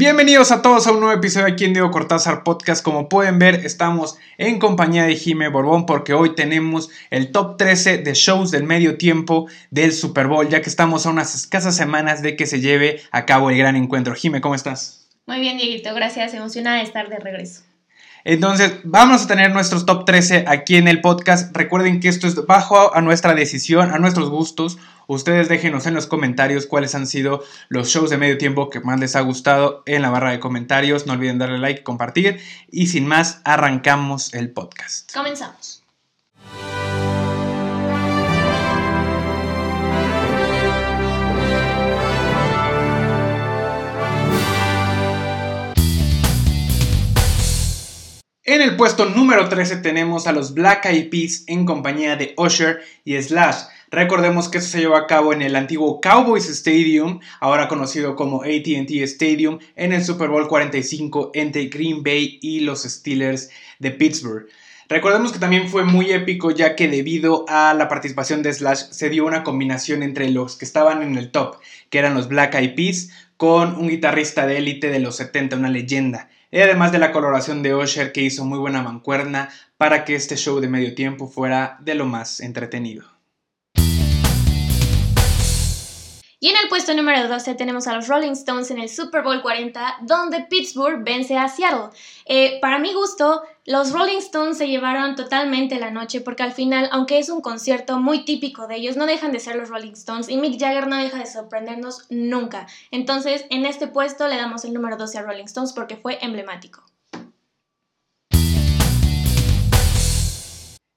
Bienvenidos a todos a un nuevo episodio aquí en Diego Cortázar Podcast. Como pueden ver, estamos en compañía de Jime Borbón porque hoy tenemos el top 13 de shows del medio tiempo del Super Bowl, ya que estamos a unas escasas semanas de que se lleve a cabo el gran encuentro. Jime, ¿cómo estás? Muy bien, Dieguito, gracias. Emocionada de estar de regreso. Entonces, vamos a tener nuestros top 13 aquí en el podcast. Recuerden que esto es bajo a nuestra decisión, a nuestros gustos. Ustedes déjenos en los comentarios cuáles han sido los shows de medio tiempo que más les ha gustado en la barra de comentarios. No olviden darle like, compartir. Y sin más, arrancamos el podcast. Comenzamos. En el puesto número 13 tenemos a los Black Eyed Peas en compañía de Usher y Slash. Recordemos que eso se llevó a cabo en el antiguo Cowboys Stadium, ahora conocido como ATT Stadium, en el Super Bowl 45 entre Green Bay y los Steelers de Pittsburgh. Recordemos que también fue muy épico ya que debido a la participación de Slash se dio una combinación entre los que estaban en el top, que eran los Black Eyed Peas, con un guitarrista de élite de los 70, una leyenda. Y además de la coloración de Osher que hizo muy buena mancuerna para que este show de medio tiempo fuera de lo más entretenido. Y en el puesto número 12 tenemos a los Rolling Stones en el Super Bowl 40, donde Pittsburgh vence a Seattle. Eh, para mi gusto, los Rolling Stones se llevaron totalmente la noche porque al final, aunque es un concierto muy típico de ellos, no dejan de ser los Rolling Stones y Mick Jagger no deja de sorprendernos nunca. Entonces, en este puesto le damos el número 12 a Rolling Stones porque fue emblemático.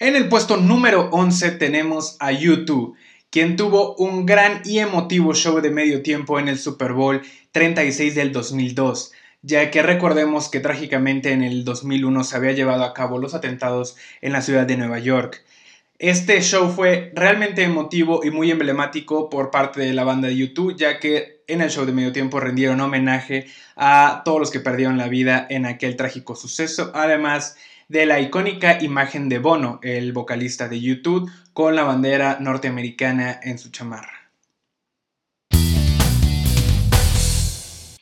En el puesto número 11 tenemos a YouTube quien tuvo un gran y emotivo show de medio tiempo en el Super Bowl 36 del 2002, ya que recordemos que trágicamente en el 2001 se había llevado a cabo los atentados en la ciudad de Nueva York. Este show fue realmente emotivo y muy emblemático por parte de la banda de YouTube, ya que en el show de medio tiempo rendieron homenaje a todos los que perdieron la vida en aquel trágico suceso. Además, de la icónica imagen de Bono, el vocalista de YouTube, con la bandera norteamericana en su chamarra.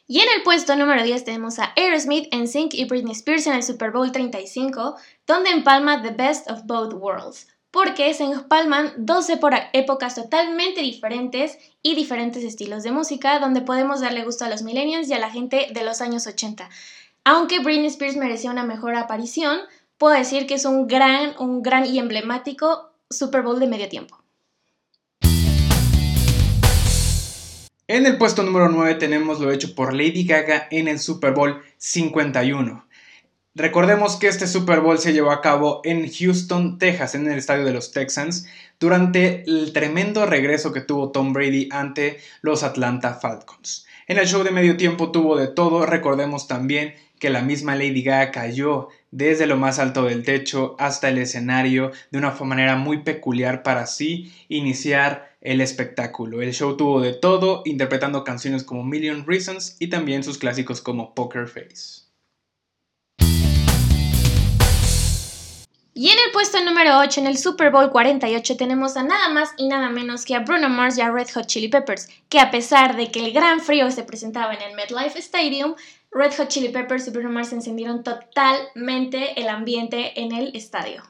Y en el puesto número 10 tenemos a Aerosmith, NSYNC y Britney Spears en el Super Bowl 35, donde empalma The Best of Both Worlds, porque se empalman dos épocas totalmente diferentes y diferentes estilos de música, donde podemos darle gusto a los millennials y a la gente de los años 80. Aunque Britney Spears merecía una mejor aparición, puedo decir que es un gran, un gran y emblemático Super Bowl de medio tiempo. En el puesto número 9 tenemos lo hecho por Lady Gaga en el Super Bowl 51. Recordemos que este Super Bowl se llevó a cabo en Houston, Texas, en el estadio de los Texans, durante el tremendo regreso que tuvo Tom Brady ante los Atlanta Falcons. En el show de medio tiempo tuvo de todo, recordemos también que la misma Lady Gaga cayó desde lo más alto del techo hasta el escenario de una manera muy peculiar para así iniciar el espectáculo. El show tuvo de todo, interpretando canciones como Million Reasons y también sus clásicos como Poker Face. Y en el puesto número 8, en el Super Bowl 48, tenemos a nada más y nada menos que a Bruno Mars y a Red Hot Chili Peppers, que a pesar de que el gran frío se presentaba en el MetLife Stadium, Red Hot Chili Peppers y Bruno Mars encendieron totalmente el ambiente en el estadio.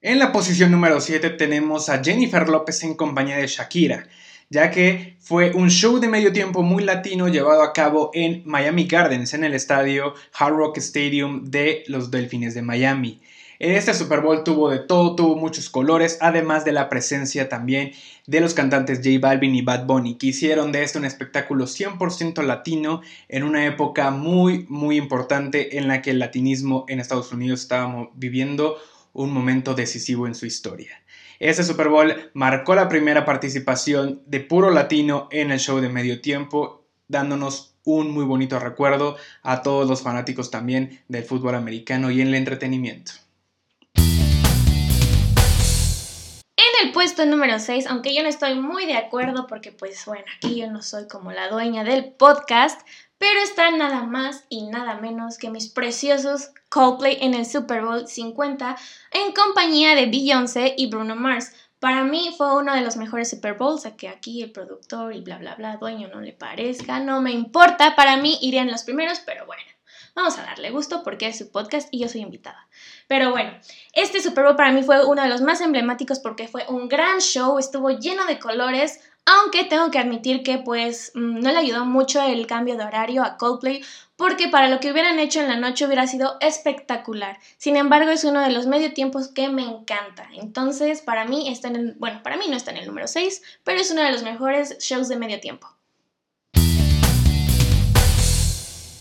En la posición número 7 tenemos a Jennifer López en compañía de Shakira, ya que fue un show de medio tiempo muy latino llevado a cabo en Miami Gardens, en el estadio Hard Rock Stadium de los Delfines de Miami. Este Super Bowl tuvo de todo, tuvo muchos colores, además de la presencia también de los cantantes J Balvin y Bad Bunny, que hicieron de esto un espectáculo 100% latino en una época muy, muy importante en la que el latinismo en Estados Unidos estaba viviendo un momento decisivo en su historia. Este Super Bowl marcó la primera participación de puro latino en el show de medio tiempo, dándonos un muy bonito recuerdo a todos los fanáticos también del fútbol americano y en el entretenimiento. Puesto número 6, aunque yo no estoy muy de acuerdo porque pues bueno, aquí yo no soy como la dueña del podcast, pero está nada más y nada menos que mis preciosos Coldplay en el Super Bowl 50 en compañía de Beyoncé y Bruno Mars. Para mí fue uno de los mejores Super Bowls, a que aquí el productor y bla bla bla, dueño no le parezca, no me importa, para mí irían los primeros, pero bueno. Vamos a darle gusto porque es su podcast y yo soy invitada. Pero bueno, este Super Bowl para mí fue uno de los más emblemáticos porque fue un gran show, estuvo lleno de colores, aunque tengo que admitir que pues mm, no le ayudó mucho el cambio de horario a Coldplay porque para lo que hubieran hecho en la noche hubiera sido espectacular. Sin embargo, es uno de los medio tiempos que me encanta. Entonces, para mí está en el, bueno, para mí no está en el número 6, pero es uno de los mejores shows de medio tiempo.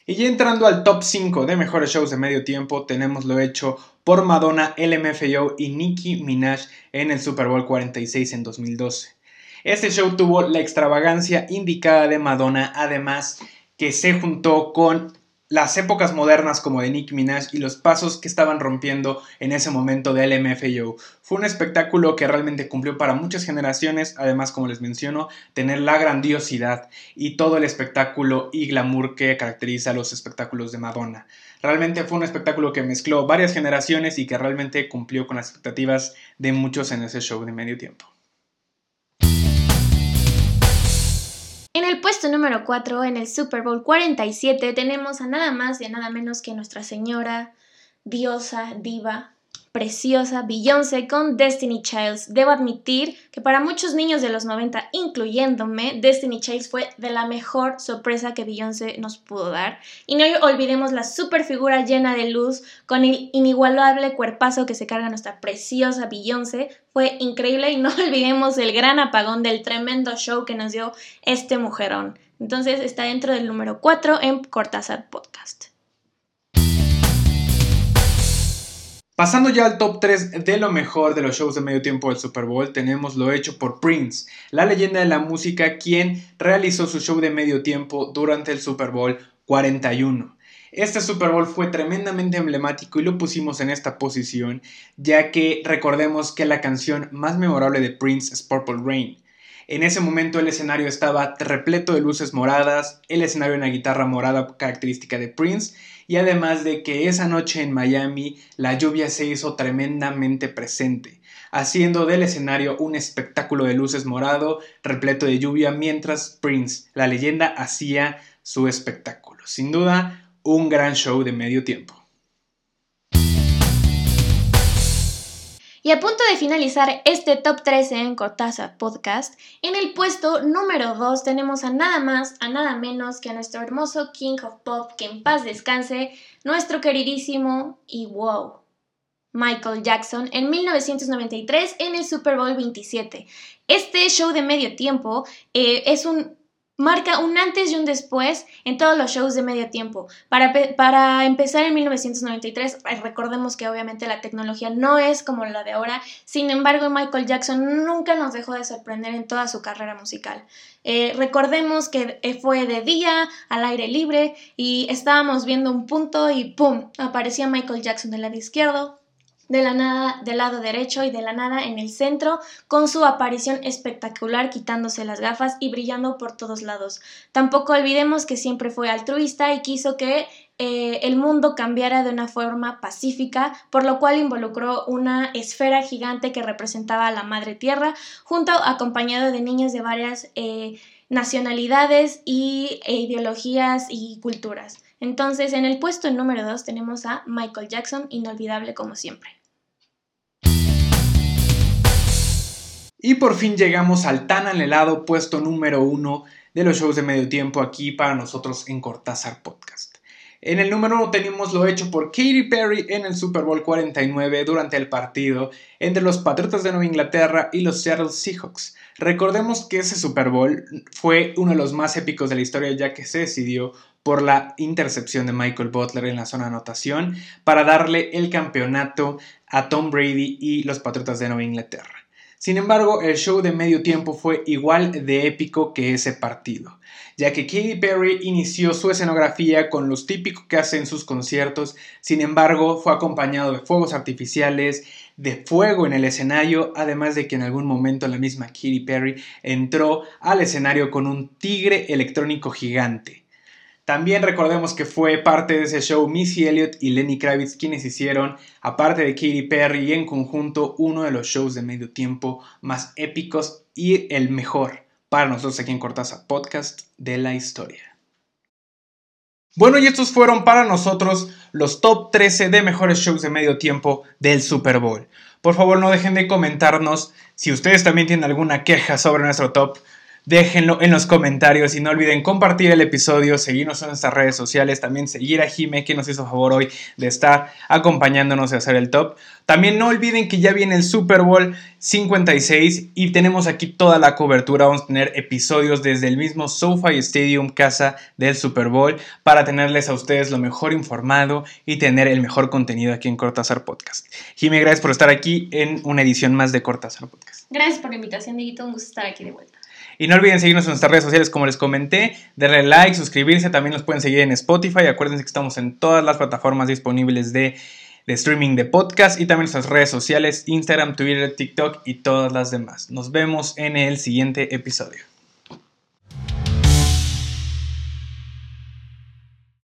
Y ya entrando al top 5 de mejores shows de medio tiempo, tenemos lo hecho por Madonna, LMFAO y Nicki Minaj en el Super Bowl 46 en 2012. Este show tuvo la extravagancia indicada de Madonna, además que se juntó con las épocas modernas como de Nicki Minaj y los pasos que estaban rompiendo en ese momento de LMFAO. Fue un espectáculo que realmente cumplió para muchas generaciones, además como les menciono, tener la grandiosidad y todo el espectáculo y glamour que caracteriza los espectáculos de Madonna. Realmente fue un espectáculo que mezcló varias generaciones y que realmente cumplió con las expectativas de muchos en ese show de medio tiempo. En el puesto número 4, en el Super Bowl 47, tenemos a nada más y a nada menos que Nuestra Señora, diosa, diva, preciosa Beyoncé con Destiny Childs. Debo admitir que para muchos niños de los 90, incluyéndome, Destiny Childs fue de la mejor sorpresa que Beyoncé nos pudo dar. Y no olvidemos la super figura llena de luz con el inigualable cuerpazo que se carga nuestra preciosa Beyoncé. Fue increíble y no olvidemos el gran apagón del tremendo show que nos dio este mujerón. Entonces está dentro del número 4 en Cortázar Podcast. Pasando ya al top 3 de lo mejor de los shows de medio tiempo del Super Bowl, tenemos lo hecho por Prince, la leyenda de la música, quien realizó su show de medio tiempo durante el Super Bowl 41. Este Super Bowl fue tremendamente emblemático y lo pusimos en esta posición, ya que recordemos que la canción más memorable de Prince es Purple Rain. En ese momento el escenario estaba repleto de luces moradas, el escenario una guitarra morada característica de Prince, y además de que esa noche en Miami la lluvia se hizo tremendamente presente, haciendo del escenario un espectáculo de luces morado repleto de lluvia mientras Prince, la leyenda, hacía su espectáculo. Sin duda, un gran show de medio tiempo. Y a punto de finalizar este top 13 en Cortázar Podcast, en el puesto número 2 tenemos a nada más, a nada menos que a nuestro hermoso King of Pop, que en paz descanse, nuestro queridísimo y wow, Michael Jackson en 1993 en el Super Bowl 27. Este show de medio tiempo eh, es un marca un antes y un después en todos los shows de medio tiempo. Para, para, empezar en 1993, eh, recordemos que obviamente la tecnología no es como la de ahora, sin embargo Michael Jackson nunca nos dejó de sorprender en toda su carrera musical. Eh, recordemos que eh, fue de día, al aire libre, y estábamos viendo un punto y ¡pum! aparecía Michael Jackson del lado izquierdo, de la nada del lado derecho y de la nada en el centro, con su aparición espectacular quitándose las gafas y brillando por todos lados. Tampoco olvidemos que siempre fue altruista y quiso que eh, el mundo cambiara de una forma pacífica, por lo cual involucró una esfera gigante que representaba a la Madre Tierra, junto acompañado de niños de varias eh, nacionalidades y, e ideologías y culturas. Entonces, en el puesto número 2 tenemos a Michael Jackson, inolvidable como siempre. Y por fin llegamos al tan anhelado puesto número 1 de los shows de medio tiempo aquí para nosotros en Cortázar Podcast. En el número 1 tenemos lo hecho por Katy Perry en el Super Bowl 49 durante el partido entre los Patriotas de Nueva Inglaterra y los Seattle Seahawks. Recordemos que ese Super Bowl fue uno de los más épicos de la historia ya que se decidió por la intercepción de Michael Butler en la zona de anotación para darle el campeonato a Tom Brady y los Patriotas de Nueva Inglaterra. Sin embargo, el show de medio tiempo fue igual de épico que ese partido, ya que Katy Perry inició su escenografía con los típicos que hace en sus conciertos, sin embargo, fue acompañado de fuegos artificiales, de fuego en el escenario, además de que en algún momento la misma Katy Perry entró al escenario con un tigre electrónico gigante. También recordemos que fue parte de ese show Missy Elliott y Lenny Kravitz quienes hicieron, aparte de Katy Perry y en conjunto, uno de los shows de medio tiempo más épicos y el mejor para nosotros aquí en Cortázar Podcast de la historia. Bueno, y estos fueron para nosotros los top 13 de mejores shows de medio tiempo del Super Bowl. Por favor, no dejen de comentarnos si ustedes también tienen alguna queja sobre nuestro top déjenlo en los comentarios y no olviden compartir el episodio, seguirnos en nuestras redes sociales, también seguir a Jime que nos hizo favor hoy de estar acompañándonos y hacer el top. También no olviden que ya viene el Super Bowl 56 y tenemos aquí toda la cobertura, vamos a tener episodios desde el mismo SoFi Stadium, casa del Super Bowl, para tenerles a ustedes lo mejor informado y tener el mejor contenido aquí en Cortázar Podcast. Jime, gracias por estar aquí en una edición más de Cortázar Podcast. Gracias por la invitación, Dieguito, un gusto estar aquí de vuelta. Y no olviden seguirnos en nuestras redes sociales, como les comenté, darle like, suscribirse, también nos pueden seguir en Spotify. Acuérdense que estamos en todas las plataformas disponibles de, de streaming de podcast y también nuestras redes sociales, Instagram, Twitter, TikTok y todas las demás. Nos vemos en el siguiente episodio.